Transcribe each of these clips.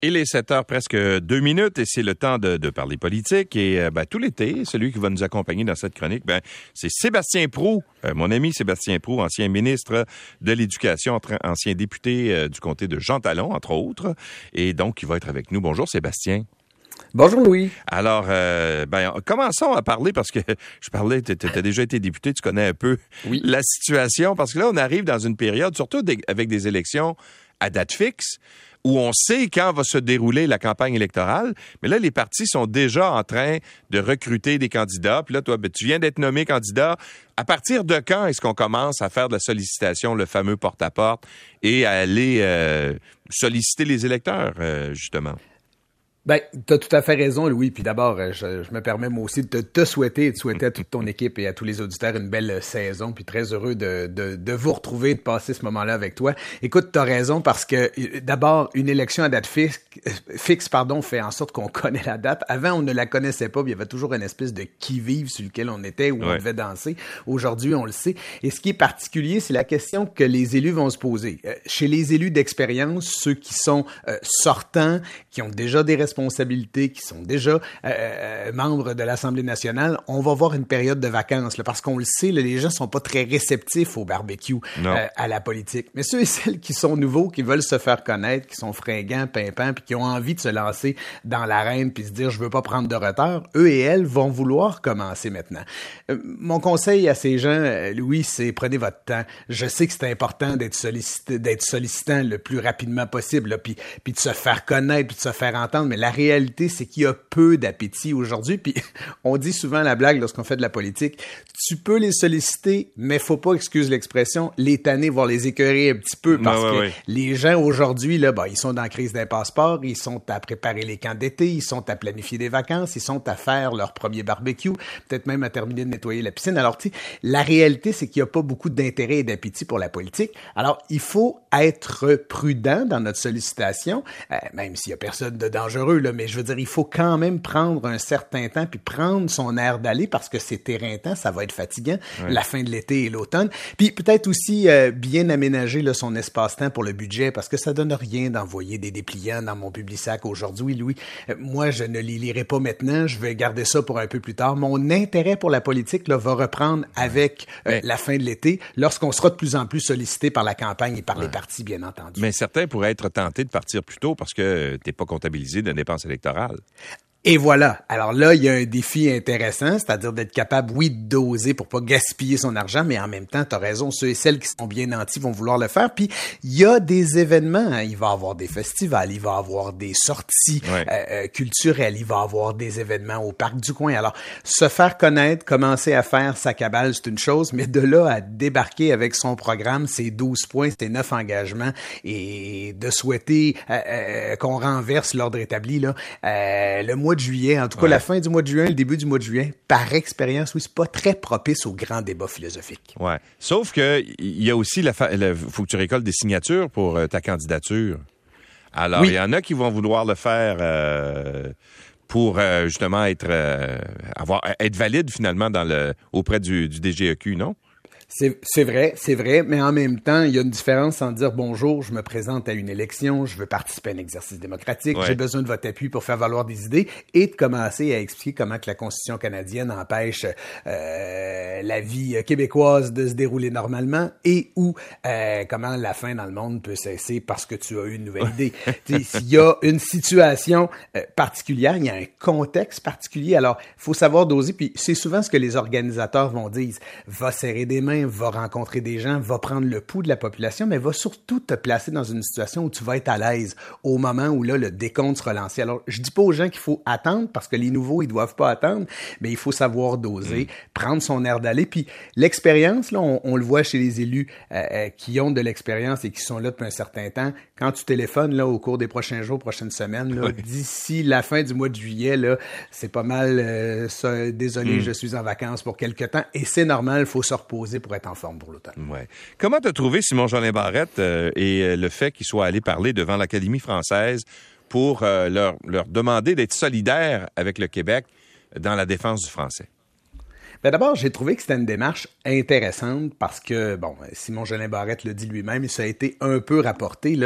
Il est 7 heures presque deux minutes et c'est le temps de, de parler politique. Et euh, ben, tout l'été, celui qui va nous accompagner dans cette chronique, ben, c'est Sébastien Prou, euh, mon ami Sébastien Prou, ancien ministre de l'Éducation, ancien député euh, du comté de Jean Talon, entre autres. Et donc, il va être avec nous. Bonjour Sébastien. Bonjour Louis. Alors, ben, commençons à parler parce que je parlais, tu as déjà été député, tu connais un peu oui. la situation parce que là, on arrive dans une période, surtout avec des élections à date fixe où on sait quand va se dérouler la campagne électorale. Mais là, les partis sont déjà en train de recruter des candidats. Puis là, toi, ben, tu viens d'être nommé candidat. À partir de quand est-ce qu'on commence à faire de la sollicitation, le fameux porte-à-porte, et à aller euh, solliciter les électeurs, euh, justement? Ben, tu as tout à fait raison, Louis. Puis d'abord, euh, je, je, me permets moi aussi de te, te, souhaiter et de souhaiter à toute ton équipe et à tous les auditeurs une belle saison. Puis très heureux de, de, de vous retrouver, de passer ce moment-là avec toi. Écoute, tu as raison parce que euh, d'abord, une élection à date fixe, fixe pardon, fait en sorte qu'on connaît la date. Avant, on ne la connaissait pas. il y avait toujours une espèce de qui-vive sur lequel on était, où ouais. on devait danser. Aujourd'hui, on le sait. Et ce qui est particulier, c'est la question que les élus vont se poser. Euh, chez les élus d'expérience, ceux qui sont euh, sortants, qui ont déjà des responsabilités, responsabilités, qui sont déjà euh, membres de l'Assemblée nationale, on va voir une période de vacances, là, parce qu'on le sait, là, les gens sont pas très réceptifs au barbecue, euh, à la politique. Mais ceux et celles qui sont nouveaux, qui veulent se faire connaître, qui sont fringants, pimpants, puis qui ont envie de se lancer dans l'arène, puis se dire je veux pas prendre de retard, eux et elles vont vouloir commencer maintenant. Euh, mon conseil à ces gens, Louis, c'est prenez votre temps. Je sais que c'est important d'être sollicité, d'être sollicitant le plus rapidement possible, là, puis, puis de se faire connaître, puis de se faire entendre, mais la réalité, c'est qu'il y a peu d'appétit aujourd'hui. Puis on dit souvent la blague lorsqu'on fait de la politique, tu peux les solliciter, mais faut pas, excuse l'expression, les tanner, voire les écœurer un petit peu, parce ouais, que ouais. les gens aujourd'hui, là, bah, ils sont dans la crise d'un passeport, ils sont à préparer les camps d'été, ils sont à planifier des vacances, ils sont à faire leur premier barbecue, peut-être même à terminer de nettoyer la piscine. Alors, tu la réalité, c'est qu'il n'y a pas beaucoup d'intérêt et d'appétit pour la politique. Alors, il faut être prudent dans notre sollicitation, euh, même s'il y a personne de dangereux, là, mais je veux dire, il faut quand même prendre un certain temps puis prendre son air d'aller parce que c'est éreintant, ça va être fatigant, Ouais. la fin de l'été et l'automne. Puis peut-être aussi euh, bien aménager là, son espace-temps pour le budget parce que ça donne rien d'envoyer des dépliants dans mon public-sac aujourd'hui, Louis. Euh, moi, je ne les lirai pas maintenant, je vais garder ça pour un peu plus tard. Mon intérêt pour la politique là, va reprendre avec euh, la fin de l'été lorsqu'on sera de plus en plus sollicité par la campagne et par les partis, bien entendu. Mais certains pourraient être tentés de partir plus tôt parce que tu n'es pas comptabilisé dépenses électorales. Et voilà. Alors là, il y a un défi intéressant, c'est-à-dire d'être capable, oui, de doser pour pas gaspiller son argent, mais en même temps, tu as raison, ceux et celles qui sont bien nantis vont vouloir le faire. Puis, il y a des événements. hein. Il va y avoir des festivals, il va y avoir des sorties Ouais. euh, euh, culturelles, il va y avoir des événements au parc du coin. Alors, se faire connaître, commencer à faire sa cabale, c'est une chose, mais de là à débarquer avec son programme, ses 12 points, ses 9 engagements, et de souhaiter euh, euh, qu'on renverse l'ordre établi, là, euh, le mois de juillet, en tout cas Ouais. la fin du mois de juin, le début du mois de juillet, par expérience, oui, c'est pas très propice aux grands débats philosophiques. Ouais. Sauf que il y a aussi la fa- faut que tu récoltes des signatures pour euh, ta candidature. Alors, il Oui. y en a qui vont vouloir le faire euh, pour euh, justement être avoir être valide finalement dans le auprès du, du DGEQ, non? C'est c'est vrai, c'est vrai, mais en même temps, il y a une différence en dire bonjour, je me présente à une élection, je veux participer à un exercice démocratique, Ouais. j'ai besoin de votre appui pour faire valoir des idées, et de commencer à expliquer comment que la Constitution canadienne empêche euh, la vie québécoise de se dérouler normalement et ou euh, comment la fin dans le monde peut cesser parce que tu as eu une nouvelle idée. S'il y a une situation euh, particulière, il y a un contexte particulier, alors il faut savoir doser, puis c'est souvent ce que les organisateurs vont dire, va serrer des mains, va rencontrer des gens, va prendre le pouls de la population, mais va surtout te placer dans une situation où tu vas être à l'aise au moment où là le décompte sera lancé. Alors, je dis pas aux gens qu'il faut attendre parce que les nouveaux, ils doivent pas attendre, mais il faut savoir doser, prendre son air d'aller. Puis l'expérience, là, on, on le voit chez les élus euh, euh, qui ont de l'expérience et qui sont là depuis un certain temps. Quand tu téléphones là au cours des prochains jours, prochaines semaines, là, d'ici la fin du mois de juillet, là, c'est pas mal. euh, ça, désolé, je suis en vacances pour quelque temps et c'est normal. Il faut se reposer pour pour. Comment t'as trouvé Simon Jolin Barrette euh, et euh, le fait qu'il soit allé parler devant l'Académie française pour euh, leur, leur demander d'être solidaire avec le Québec dans la défense du français? Ben d'abord, j'ai trouvé que c'était une démarche intéressante parce que, bon, Simon Jolin Barrette le dit lui-même, et ça a été un peu rapporté,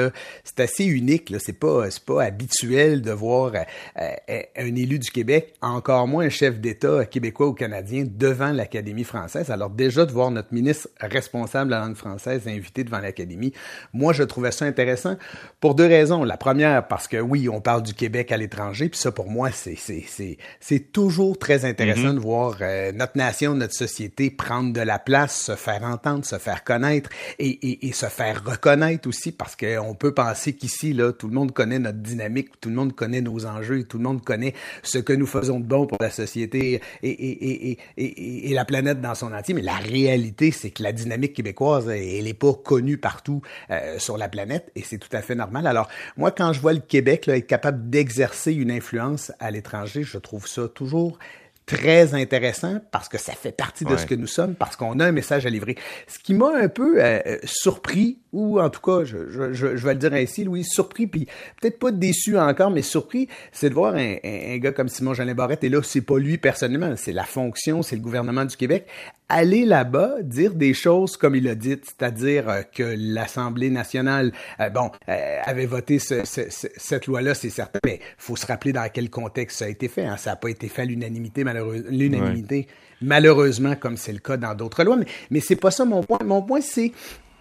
c'est assez unique, c'est pas, pas habituel de voir euh, euh, un élu du Québec, encore moins un chef d'État québécois ou canadien, devant l'Académie française. Alors déjà, de voir notre ministre responsable de la langue française invité devant l'Académie, moi, je trouvais ça intéressant pour deux raisons. La première, parce que oui, on parle du Québec à l'étranger, puis ça, pour moi, c'est toujours très intéressant mm-hmm. de voir euh, notre nation, notre société prendre de la place, se faire entendre, se faire connaître et, et, se faire reconnaître aussi parce qu'on peut penser qu'ici, là, tout le monde connaît notre dynamique, tout le monde connaît nos enjeux et tout le monde connaît ce que nous faisons de bon pour la société et, et, et la planète dans son entier. Mais la réalité, c'est que la dynamique québécoise, elle n'est pas connue partout euh, sur la planète et c'est tout à fait normal. Alors, moi, quand je vois le Québec là, être capable d'exercer une influence à l'étranger, je trouve ça toujours très intéressant parce que ça fait partie de ce que nous sommes, parce qu'on a un message à livrer. Ce qui m'a un peu euh, surpris, ou en tout cas, je, je, je, vais le dire ainsi, Louis, surpris, puis peut-être pas déçu encore, mais surpris, c'est de voir un, un, gars comme Simon Jean Barrette, et là, c'est pas lui personnellement, c'est la fonction, c'est le gouvernement du Québec, aller là-bas, dire des choses comme il a dit, c'est-à-dire euh, que l'Assemblée nationale, euh, bon, euh, avait voté cette loi-là, c'est certain, mais faut se rappeler dans quel contexte ça a été fait. Hein. Ça n'a pas été fait à l'unanimité, malheureusement, l'unanimité, malheureusement, comme c'est le cas dans d'autres lois. Mais, mais c'est pas ça mon point. Mon point, c'est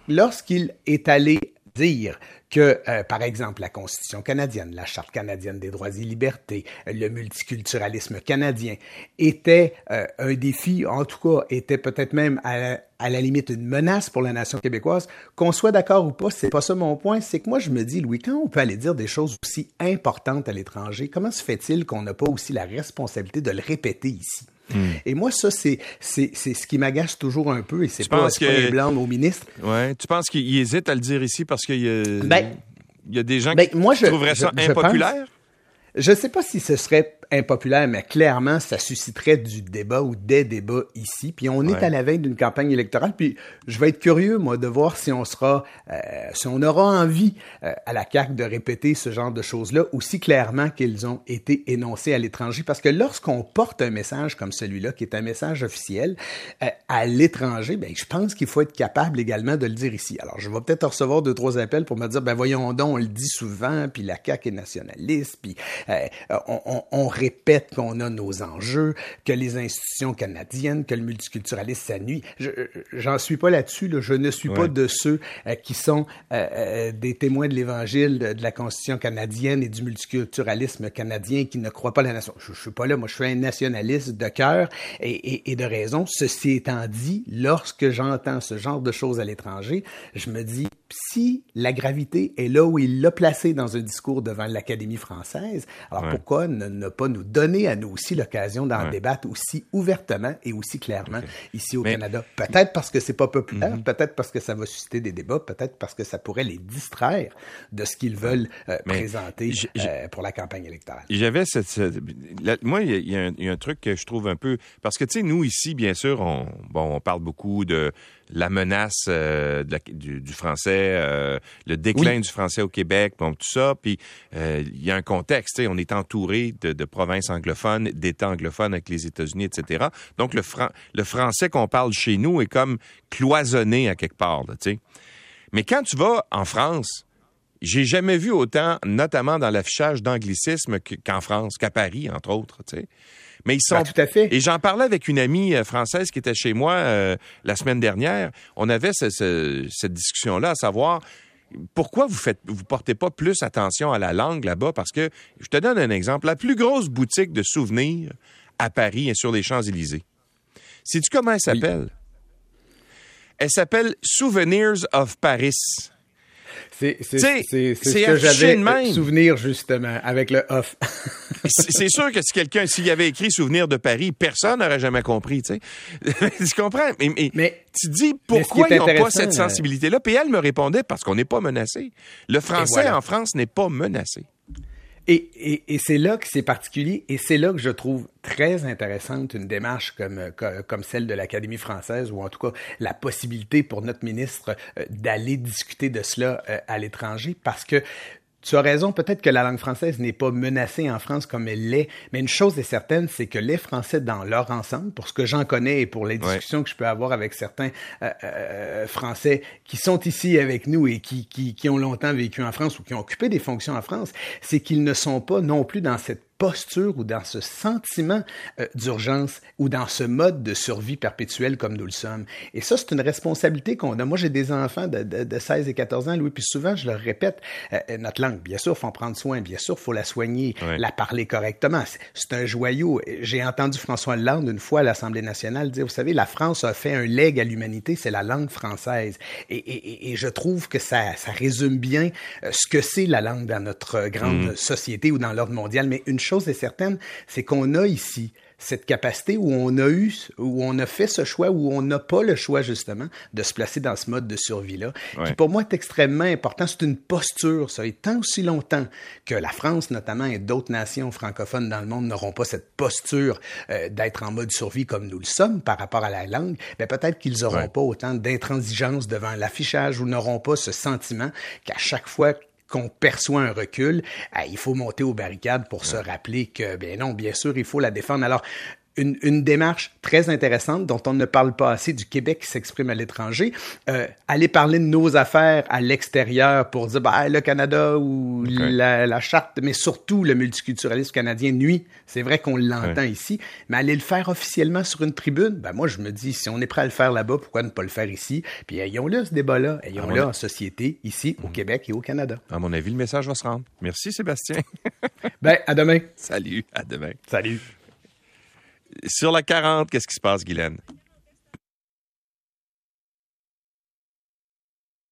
lorsqu'il est allé dire que, euh, par exemple, la Constitution canadienne, la Charte canadienne des droits et libertés, le multiculturalisme canadien était euh, un défi, en tout cas, était peut-être même à, à, la limite une menace pour la nation québécoise. Qu'on soit d'accord ou pas, c'est pas ça mon point. C'est que moi, je me dis, Louis, quand on peut aller dire des choses aussi importantes à l'étranger, comment se fait-il qu'on n'a pas aussi la responsabilité de le répéter ici? Hmm. Et moi, ça, c'est, c'est, c'est ce qui m'agace toujours un peu, et c'est pas, que... pas les blancs au ministre. Ouais. Tu penses qu'il hésite à le dire ici parce qu'il y a, ben, il y a des gens ben, qui moi, je, trouveraient ça impopulaire? Je ne sais pas si ce serait impopulaire, mais clairement, ça susciterait du débat ou des débats ici. Puis on est à la veille d'une campagne électorale. Puis je vais être curieux, moi, de voir si on sera, euh, si on aura envie euh, à la CAQ de répéter ce genre de choses-là aussi clairement qu'ils ont été énoncés à l'étranger. Parce que lorsqu'on porte un message comme celui-là, qui est un message officiel, euh, à l'étranger, ben, je pense qu'il faut être capable également de le dire ici. Alors, je vais peut-être recevoir deux, trois appels pour me dire, ben voyons donc, on le dit souvent, puis la CAQ est nationaliste, puis on, on, on répète qu'on a nos enjeux, que les institutions canadiennes, que le multiculturalisme s'ennuie. J'en suis pas là-dessus. Là. Je ne suis pas de ceux euh, qui sont euh, euh, des témoins de l'Évangile de, la Constitution canadienne et du multiculturalisme canadien qui ne croient pas à la nation. Je, je suis pas là. Moi, je suis un nationaliste de cœur et, et, et de raison. Ceci étant dit, lorsque j'entends ce genre de choses à l'étranger, je me dis si la gravité est là où il l'a placé dans un discours devant l'Académie française, alors pourquoi ne, pas nous donner à nous aussi l'occasion d'en débattre aussi ouvertement et aussi clairement ici au Canada? Peut-être parce que c'est pas populaire, mhm. peut-être parce que ça va susciter des débats, peut-être parce que ça pourrait les distraire de ce qu'ils veulent euh, présenter euh, pour la campagne électorale. J'avais cette, moi, il y, a un truc que je trouve un peu parce que tu sais, nous ici, bien sûr, on, bon, on parle beaucoup de la menace euh, du, français, euh, le déclin du français au Québec, bon, tout ça. Puis euh, il y a un contexte, on est entouré de, de provinces anglophones, d'États anglophones avec les États-Unis, etc. Donc le, le français qu'on parle chez nous est comme cloisonné à quelque part. sais. Mais quand tu vas en France, j'ai jamais vu autant, notamment dans l'affichage d'anglicisme qu'en France, qu'à Paris, entre autres. sais. Mais ils sont. Ben, tout à fait. Et j'en parlais avec une amie euh, française qui était chez moi euh, la semaine dernière. On avait cette discussion-là, à savoir pourquoi vous faites, vous portez pas plus attention à la langue là-bas? Parce que je te donne un exemple. La plus grosse boutique de souvenirs à Paris est sur les Champs Élysées. Sais-tu comment elle s'appelle? Elle s'appelle Souvenirs of Paris. C'est ce que j'avais souvenir justement avec le off. c'est sûr que si quelqu'un s'il y avait écrit souvenir de Paris, personne n'aurait jamais compris, tu sais. tu comprends? Mais, tu dis pourquoi ils n'ont pas cette euh, sensibilité là Puis elle me répondait parce qu'on n'est pas menacé. Le français en France n'est pas menacé. Et, et, c'est là que c'est particulier et c'est là que je trouve très intéressante une démarche comme, comme celle de l'Académie française ou en tout cas la possibilité pour notre ministre euh, d'aller discuter de cela euh, à l'étranger parce que tu as raison, peut-être que la langue française n'est pas menacée en France comme elle l'est, mais une chose est certaine, c'est que les Français dans leur ensemble, pour ce que j'en connais et pour les discussions que je peux avoir avec certains euh, euh, Français qui sont ici avec nous et qui, qui, qui ont longtemps vécu en France ou qui ont occupé des fonctions en France, c'est qu'ils ne sont pas non plus dans cette posture ou dans ce sentiment euh, d'urgence ou dans ce mode de survie perpétuelle comme nous le sommes. Et ça, c'est une responsabilité qu'on a. Moi, j'ai des enfants de, de, de, 16 et 14 ans, Louis, puis souvent, je leur répète, euh, euh, notre langue, bien sûr, il faut en prendre soin, bien sûr, il faut la soigner, la parler correctement. C'est un joyau. J'ai entendu François Hollande une fois à l'Assemblée nationale dire, vous savez, la France a fait un leg à l'humanité, c'est la langue française. Et, et, et, je trouve que ça, ça résume bien ce que c'est la langue dans notre grande mmh. société ou dans l'ordre mondial. Mais une chose chose est certaine, c'est qu'on a ici cette capacité où on a eu, où on a fait ce choix, où on n'a pas le choix justement de se placer dans ce mode de survie-là, qui pour moi est extrêmement important. C'est une posture, ça. Et tant aussi longtemps que la France notamment et d'autres nations francophones dans le monde n'auront pas cette posture euh, d'être en mode survie comme nous le sommes par rapport à la langue, ben peut-être qu'ils n'auront pas autant d'intransigeance devant l'affichage ou n'auront pas ce sentiment qu'à chaque fois qu'on perçoit un recul, ah, il faut monter aux barricades pour se rappeler que, ben non, bien sûr, il faut la défendre. Alors, une, une, démarche très intéressante dont on ne parle pas assez du Québec qui s'exprime à l'étranger. Euh, aller parler de nos affaires à l'extérieur pour dire bah, le Canada ou la, la, charte, mais surtout le multiculturalisme canadien nuit. C'est vrai qu'on l'entend ici, mais aller le faire officiellement sur une tribune, ben moi je me dis si on est prêt à le faire là-bas, pourquoi ne pas le faire ici? Puis ayons-le ce débat-là, ayons-le en société ici au mhm. Québec et au Canada. À mon avis, le message va se rendre. Merci Sébastien. ben à demain. Salut, à demain. Salut. Sur la 40, qu'est-ce qui se passe, Guylaine?